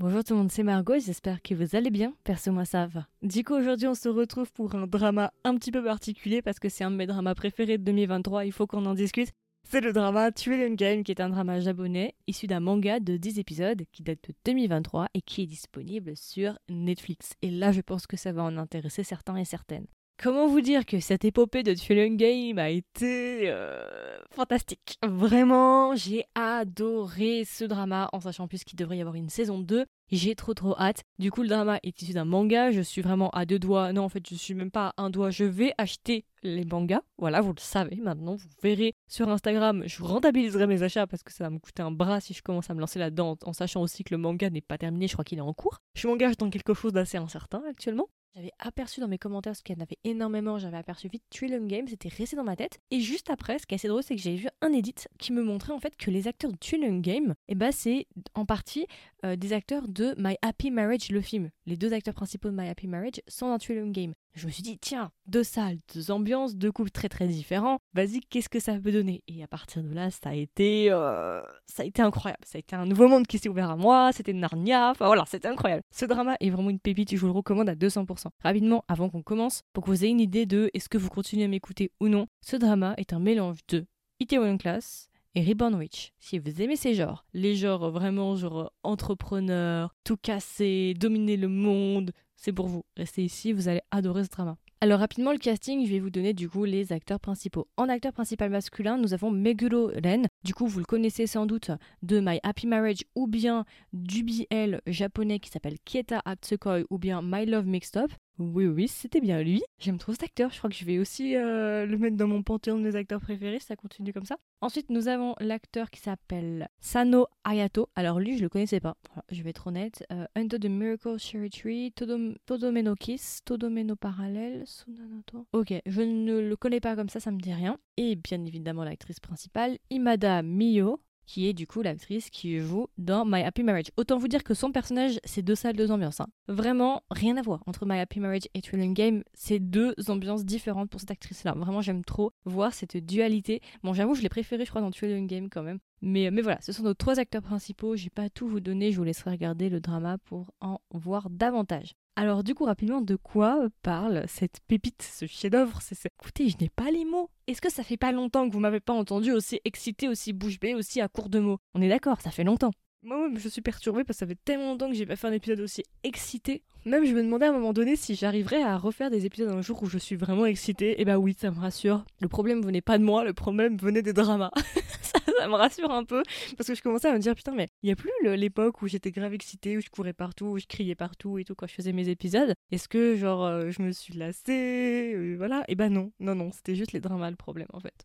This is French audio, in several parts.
Bonjour tout le monde, c'est Margot, j'espère que vous allez bien. Perso, moi ça va. Du coup, aujourd'hui, on se retrouve pour un drama un petit peu particulier parce que c'est un de mes dramas préférés de 2023, il faut qu'on en discute. C'est le drama Twilight Game, qui est un drama japonais issu d'un manga de 10 épisodes qui date de 2023 et qui est disponible sur Netflix. Et là, je pense que ça va en intéresser certains et certaines. Comment vous dire que cette épopée de Twilight Game a été euh, fantastique. Vraiment, j'ai adoré ce drama en sachant plus qu'il devrait y avoir une saison 2. J'ai trop trop hâte. Du coup, le drama est issu d'un manga. Je suis vraiment à deux doigts. Non, en fait, je suis même pas à un doigt. Je vais acheter les mangas. Voilà, vous le savez maintenant. Vous verrez sur Instagram. Je rentabiliserai mes achats parce que ça va me coûter un bras si je commence à me lancer là-dedans en sachant aussi que le manga n'est pas terminé. Je crois qu'il est en cours. Je m'engage dans quelque chose d'assez incertain actuellement. J'avais aperçu dans mes commentaires, parce qu'il y en avait énormément, j'avais aperçu vite Trillium Game, c'était resté dans ma tête. Et juste après, ce qui est assez drôle, c'est que j'ai vu un edit qui me montrait en fait que les acteurs de Trillium Game, eh ben, c'est en partie euh, des acteurs de My Happy Marriage, le film. Les deux acteurs principaux de My Happy Marriage sont dans Trillium Game. Je me suis dit, tiens, deux salles, deux ambiances, deux couples très très différents. Vas-y, qu'est-ce que ça peut donner? Et à partir de là, ça a été, euh, ça a été incroyable. Ça a été un nouveau monde qui s'est ouvert à moi. C'était Narnia. Enfin voilà, c'était incroyable. Ce drama est vraiment une pépite. Je vous le recommande à 200%. Rapidement, avant qu'on commence, pour que vous ayez une idée de est-ce que vous continuez à m'écouter ou non, ce drama est un mélange de Itaewon Class, et Reborn Witch. Si vous aimez ces genres, les genres vraiment genre entrepreneur, tout casser, dominer le monde, c'est pour vous. Restez ici, vous allez adorer ce drama. Alors rapidement le casting, je vais vous donner du coup les acteurs principaux. En acteur principal masculin, nous avons Meguro Ren. Du coup, vous le connaissez sans doute de My Happy Marriage ou bien du BL japonais qui s'appelle Kieta Atsukoi ou bien My Love Mixed Up. Oui, oui, c'était bien lui. J'aime trop cet acteur. Je crois que je vais aussi euh, le mettre dans mon panthéon de mes acteurs préférés. Ça continue comme ça. Ensuite, nous avons l'acteur qui s'appelle Sano Ayato. Alors lui, je le connaissais pas. je vais être honnête. Euh, Under the Miracle Cherry Tree, Todom Todomeno Kiss, Todomeno Parallel, Sunanoto. Ok, je ne le connais pas comme ça, ça me dit rien. Et bien évidemment, l'actrice principale, Imada Miyo qui est du coup l'actrice qui joue dans My Happy Marriage. Autant vous dire que son personnage, c'est deux salles, deux ambiances. Hein. Vraiment, rien à voir entre My Happy Marriage et Thrilling Game. C'est deux ambiances différentes pour cette actrice-là. Vraiment, j'aime trop voir cette dualité. Bon, j'avoue, je l'ai préférée, je crois, dans Thrilling Game quand même. Mais, mais voilà, ce sont nos trois acteurs principaux. J'ai pas tout vous donner, je vous laisserai regarder le drama pour en voir davantage. Alors du coup rapidement de quoi parle cette pépite, ce chef-d'œuvre c'est, Écoutez, je n'ai pas les mots. Est-ce que ça fait pas longtemps que vous m'avez pas entendu aussi excité, aussi bouche bée, aussi à court de mots? On est d'accord, ça fait longtemps. Moi, je suis perturbée parce que ça fait tellement longtemps que j'ai pas fait un épisode aussi excité. Même je me demandais à un moment donné si j'arriverais à refaire des épisodes un jour où je suis vraiment excitée. Et eh bah oui, ça me rassure. Le problème venait pas de moi, le problème venait des dramas. ça, me rassure un peu parce que je commençais à me dire putain mais il y a plus l'époque où j'étais grave excitée, où je courais partout, où je criais partout et tout quand je faisais mes épisodes. Est-ce que genre euh, je me suis lassée, euh, voilà Et bah non, non non, c'était juste les dramas le problème en fait.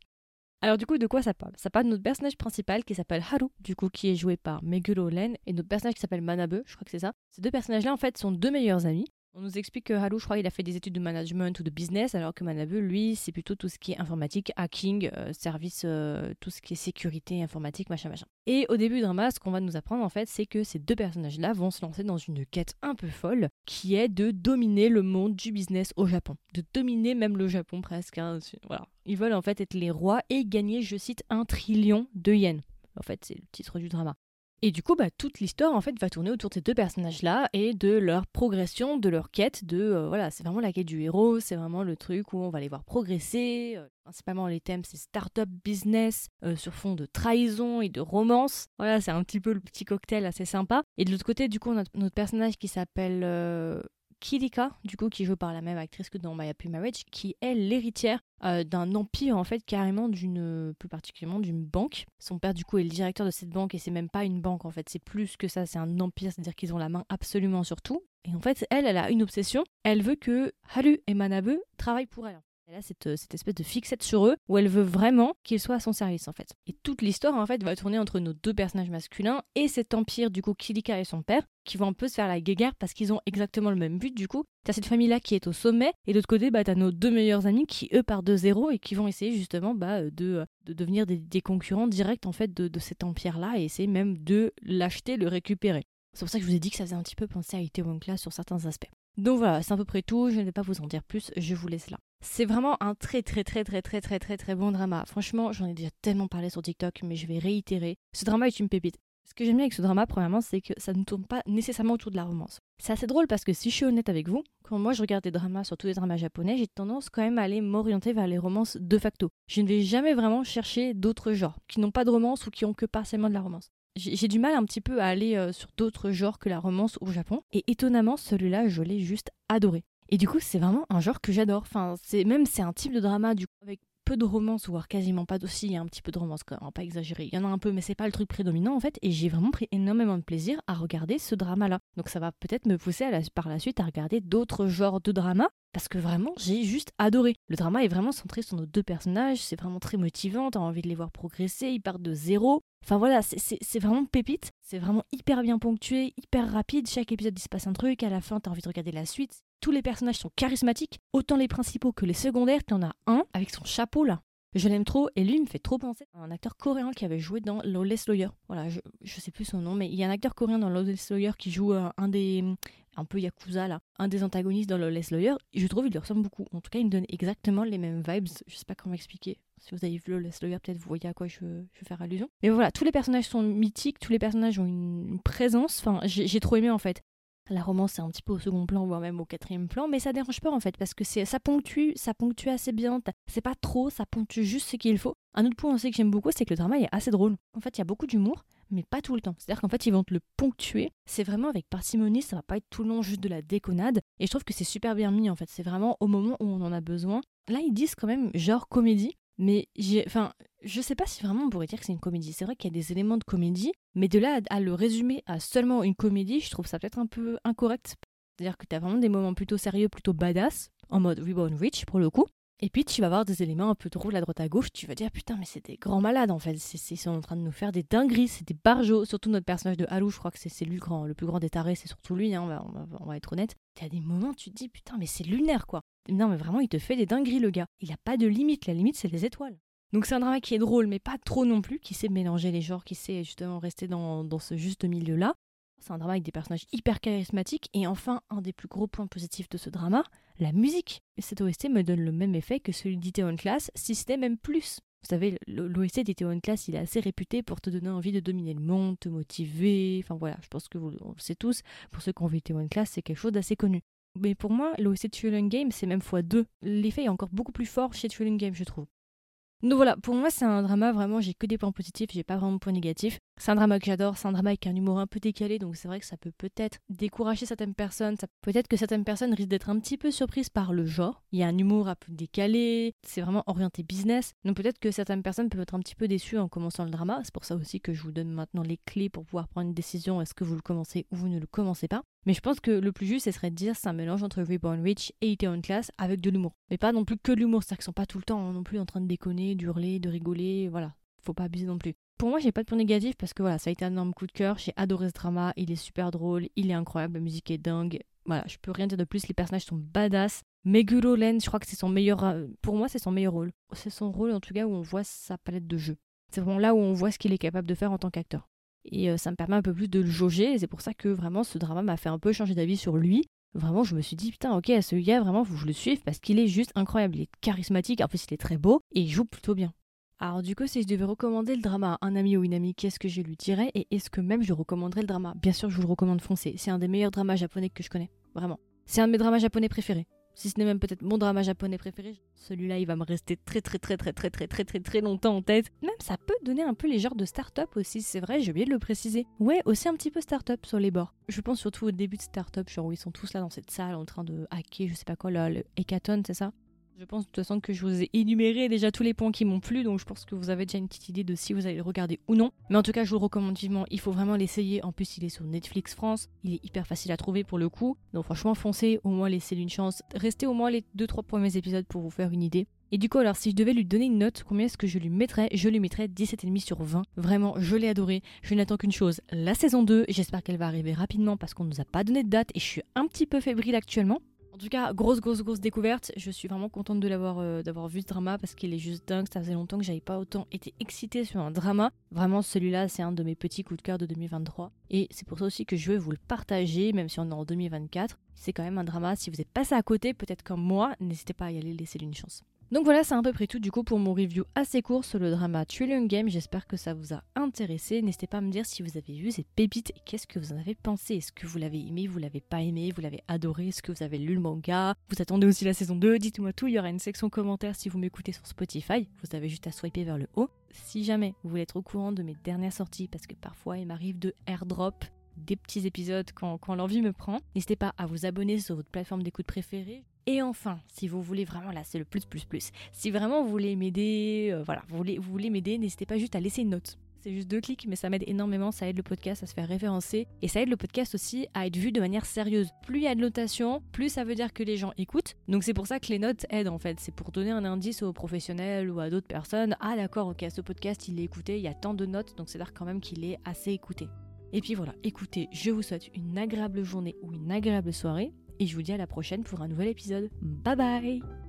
Alors du coup, de quoi ça parle? Ça parle de notre personnage principal qui s'appelle Haru, du coup qui est joué par Meguro Len, et notre personnage qui s'appelle Manabe, je crois que c'est ça. Ces deux personnages-là, en fait, sont deux meilleurs amis. On nous explique que Haru, je crois, il a fait des études de management ou de business, alors que Manabe, lui, c'est plutôt tout ce qui est informatique, hacking, euh, service, euh, tout ce qui est sécurité informatique, machin, machin. Et au début du drama, ce qu'on va nous apprendre, en fait, c'est que ces deux personnages-là vont se lancer dans une quête un peu folle, qui est de dominer le monde du business au Japon. De dominer même le Japon presque. Hein, voilà. Ils veulent en fait être les rois et gagner, je cite, un trillion de yens. En fait, c'est le titre du drama. Et du coup, bah, toute l'histoire en fait va tourner autour de ces deux personnages-là et de leur progression, de leur quête. De euh, voilà, c'est vraiment la quête du héros, c'est vraiment le truc où on va les voir progresser. Euh, principalement, les thèmes c'est startup business euh, sur fond de trahison et de romance. Voilà, c'est un petit peu le petit cocktail assez sympa. Et de l'autre côté, du coup, on a notre personnage qui s'appelle Kirika, du coup, qui joue par la même actrice que dans My Happy Marriage, qui est l'héritière euh, d'un empire, en fait, carrément d'une, plus particulièrement d'une banque. Son père, du coup, est le directeur de cette banque et c'est même pas une banque, en fait, c'est plus que ça, c'est un empire, c'est-à-dire qu'ils ont la main absolument sur tout. Et en fait, elle, elle a une obsession, elle veut que Haru et Manabe travaillent pour elle. Elle a cette, cette, espèce de fixette sur eux où elle veut vraiment qu'ils soient à son service en fait. Et toute l'histoire en fait va tourner entre nos deux personnages masculins et cet empire du coup Kirika et son père qui vont un peu se faire la guéguerre parce qu'ils ont exactement le même but du coup. T'as cette famille là qui est au sommet et de l'autre côté bah t'as nos deux meilleurs amis qui eux partent de zéro et qui vont essayer justement bah, de, de devenir des, concurrents directs en fait de, de cet empire là et essayer même de l'acheter, le récupérer. C'est pour ça que je vous ai dit que ça faisait un petit peu penser à Itaewon Class sur certains aspects. Donc voilà, c'est à peu près tout, je ne vais pas vous en dire plus, je vous laisse là. C'est vraiment un très très très très très très très très bon drama. Franchement, j'en ai déjà tellement parlé sur TikTok, mais je vais réitérer. Ce drama est une pépite. Ce que j'aime bien avec ce drama, premièrement, c'est que ça ne tourne pas nécessairement autour de la romance. C'est assez drôle parce que si je suis honnête avec vous, quand moi je regarde des dramas, surtout des dramas japonais, j'ai tendance quand même à aller m'orienter vers les romances de facto. Je ne vais jamais vraiment chercher d'autres genres qui n'ont pas de romance ou qui ont que partiellement de la romance. J'ai du mal un petit peu à aller euh, sur d'autres genres que la romance au Japon. Et étonnamment, celui-là, je l'ai juste adoré. Et du coup, c'est vraiment un genre que j'adore. Enfin, c'est même c'est un type de drama du coup avec peu de romance, voire quasiment pas d'aussi, il y a un petit peu de romance quand même, pas exagéré. Il y en a un peu, mais c'est pas le truc prédominant en fait. Et j'ai vraiment pris énormément de plaisir à regarder ce drama-là. Donc ça va peut-être me pousser par la suite à regarder d'autres genres de drama. Parce que vraiment, j'ai juste adoré. Le drama est vraiment centré sur nos deux personnages, c'est vraiment très motivant, t'as envie de les voir progresser, ils partent de zéro. Enfin voilà, c'est vraiment pépite, c'est vraiment hyper bien ponctué, hyper rapide, chaque épisode il se passe un truc, à la fin t'as envie de regarder la suite, tous les personnages sont charismatiques, autant les principaux que les secondaires. T'en as un avec son chapeau là. Je l'aime trop et lui me fait trop penser à un acteur coréen qui avait joué dans Lawless Lawyer. Voilà, je, je sais plus son nom, mais il y a un acteur coréen dans Lawless Lawyer qui joue euh, un des un peu yakuza là, un des antagonistes dans Lawless Lawyer. je trouve il lui ressemble beaucoup. En tout cas, il me donne exactement les mêmes vibes. Je sais pas comment expliquer. Si vous avez vu Lawless Lawyer, peut-être vous voyez à quoi je, je, veux faire allusion. Mais voilà, tous les personnages sont mythiques, tous les personnages ont une, une présence. Enfin, j'ai trop aimé en fait. La romance c'est un petit peu au second plan, voire même au quatrième plan, mais ça dérange pas en fait, parce que ça ponctue, ça ponctue assez bien. C'est pas trop, ça ponctue juste ce qu'il faut. Un autre point aussi que j'aime beaucoup, c'est que le drama est assez drôle. En fait, il y a beaucoup d'humour, mais pas tout le temps. C'est-à-dire qu'en fait, ils vont te le ponctuer. C'est vraiment avec parcimonie, ça va pas être tout le long juste de la déconnade. Et je trouve que c'est super bien mis en fait. C'est vraiment au moment où on en a besoin. Là, ils disent quand même genre comédie, mais j'ai, enfin, je sais pas si vraiment on pourrait dire que c'est une comédie. C'est vrai qu'il y a des éléments de comédie, mais de là à, le résumer à seulement une comédie, je trouve ça peut-être un peu incorrect. C'est-à-dire que tu as vraiment des moments plutôt sérieux, plutôt badass, en mode Reborn Rich pour le coup. Et puis tu vas avoir des éléments un peu drôles à droite à gauche, tu vas dire putain mais c'est des grands malades en fait, ils sont en train de nous faire des dingueries, c'est des barjots, surtout notre personnage de Haru, je crois que c'est lui le, le plus grand des tarés, c'est surtout lui, hein, on, va, on, va, être honnête. T'as des moments tu te dis putain mais c'est lunaire quoi. Non mais vraiment il te fait des dingueries le gars, il a pas de limite, la limite c'est les étoiles. Donc c'est un drama qui est drôle, mais pas trop non plus, qui sait mélanger les genres, qui sait justement rester dans, ce juste milieu-là. C'est un drama avec des personnages hyper charismatiques. Et enfin, un des plus gros points positifs de ce drama, la musique. Et cette OST me donne le même effet que celui d'Itaewon Class, si c'était même plus. Vous savez, l'OST d'Itaewon Class, il est assez réputé pour te donner envie de dominer le monde, te motiver. Enfin voilà, je pense que vous le savez tous. Pour ceux qui ont vu Itaewon Class, c'est quelque chose d'assez connu. Mais pour moi, l'OST de Turing Game, c'est même fois deux. L'effet est encore beaucoup plus fort chez Turing Game, je trouve. Donc voilà, pour moi c'est un drama vraiment, j'ai que des points positifs, j'ai pas vraiment de points négatifs. C'est un drama que j'adore, c'est un drama avec un humour un peu décalé, donc c'est vrai que ça peut peut-être décourager certaines personnes, peut-être que certaines personnes risquent d'être un petit peu surprises par le genre. Il y a un humour un peu décalé, c'est vraiment orienté business, donc peut-être que certaines personnes peuvent être un petit peu déçues en commençant le drama. C'est pour ça aussi que je vous donne maintenant les clés pour pouvoir prendre une décision, est-ce que vous le commencez ou vous ne le commencez pas. Mais je pense que le plus juste, ce serait de dire c'est un mélange entre Reborn Rich et Itaewon Class avec de l'humour. Mais pas non plus que de l'humour, c'est-à-dire qu'ils sont pas tout le temps non plus en train de déconner, d'hurler, de rigoler, voilà. Faut pas abuser non plus. Pour moi, j'ai pas de point négatif parce que voilà, ça a été un énorme coup de cœur. J'ai adoré ce drama, il est super drôle, il est incroyable, la musique est dingue. Voilà, je peux rien dire de plus, les personnages sont badass. Meguro Len, je crois que c'est son meilleur. Euh, pour moi, c'est son meilleur rôle. C'est son rôle en tout cas où on voit sa palette de jeu. C'est vraiment là où on voit ce qu'il est capable de faire en tant qu'acteur. Et euh, ça me permet un peu plus de le jauger. Et c'est pour ça que vraiment ce drama m'a fait un peu changer d'avis sur lui. Vraiment, je me suis dit, putain, ok, ce gars, vraiment, faut que je le suive parce qu'il est juste incroyable. Il est charismatique, en plus, il est très beau et il joue plutôt bien. Alors, du coup, si je devais recommander le drama à un ami ou une amie, qu'est-ce que je lui dirais Et est-ce que même je recommanderais le drama? Bien sûr, je vous le recommande foncé. C'est un des meilleurs dramas japonais que je connais. Vraiment. C'est un de mes dramas japonais préférés si ce n'est même peut-être mon drama japonais préféré, celui-là il va me rester très très très très très très très très très longtemps en tête. Même ça peut donner un peu les genres de start-up aussi, c'est vrai, j'ai oublié de le préciser. Ouais, aussi un petit peu start-up sur les bords. Je pense surtout au début de start-up, genre où ils sont tous là dans cette salle en train de hacker, je sais pas quoi, le hackathon, c'est ça? Je pense de toute façon que je vous ai énuméré déjà tous les points qui m'ont plu, donc je pense que vous avez déjà une petite idée de si vous allez le regarder ou non. Mais en tout cas, je vous recommande vivement, il faut vraiment l'essayer. En plus, il est sur Netflix France, il est hyper facile à trouver pour le coup. Donc franchement, foncez, au moins laissez-lui une chance. Restez au moins les 2-3 premiers épisodes pour vous faire une idée. Et du coup, alors si je devais lui donner une note, combien est-ce que je lui mettrais? Je lui mettrais 17,5 sur 20. Vraiment, je l'ai adoré. Je n'attends qu'une chose, la saison 2. J'espère qu'elle va arriver rapidement parce qu'on nous a pas donné de date et je suis un petit peu fébrile actuellement. En tout cas, grosse, grosse, grosse découverte. Je suis vraiment contente de l'avoir euh, d'avoir vu ce drama parce qu'il est juste dingue. Ça faisait longtemps que j'avais pas autant été excitée sur un drama. Vraiment, celui-là, c'est un de mes petits coups de cœur de 2023. Et c'est pour ça aussi que je veux vous le partager, même si on est en 2024. C'est quand même un drama. Si vous êtes passé à côté, peut-être comme moi, n'hésitez pas à y aller, laissez-lui une chance. Donc voilà, c'est à peu près tout du coup pour mon review assez court sur le drama Trillion Game. J'espère que ça vous a intéressé. N'hésitez pas à me dire si vous avez vu ces pépites et qu'est-ce que vous en avez pensé. Est-ce que vous l'avez aimé, vous l'avez pas aimé, vous l'avez adoré, est-ce que vous avez lu le manga? Vous attendez aussi la saison 2 Dites-moi tout, il y aura une section commentaires si vous m'écoutez sur Spotify. Vous avez juste à swiper vers le haut. Si jamais vous voulez être au courant de mes dernières sorties, parce que parfois il m'arrive de airdrop des petits épisodes quand l'envie me prend. N'hésitez pas à vous abonner sur votre plateforme d'écoute préférée. Et enfin, si vous voulez vraiment, là c'est le plus plus plus, si vraiment vous voulez m'aider, euh, voilà, vous voulez, vous voulez m'aider, n'hésitez pas juste à laisser une note. C'est juste deux clics, mais ça m'aide énormément, ça aide le podcast à se faire référencer et ça aide le podcast aussi à être vu de manière sérieuse. Plus il y a de notation, plus ça veut dire que les gens écoutent. Donc c'est pour ça que les notes aident en fait. C'est pour donner un indice aux professionnels ou à d'autres personnes. Ah d'accord, ok, ce podcast il est écouté, il y a tant de notes, donc c'est dire quand même qu'il est assez écouté. Et puis voilà, écoutez, je vous souhaite une agréable journée ou une agréable soirée et je vous dis à la prochaine pour un nouvel épisode. Bye bye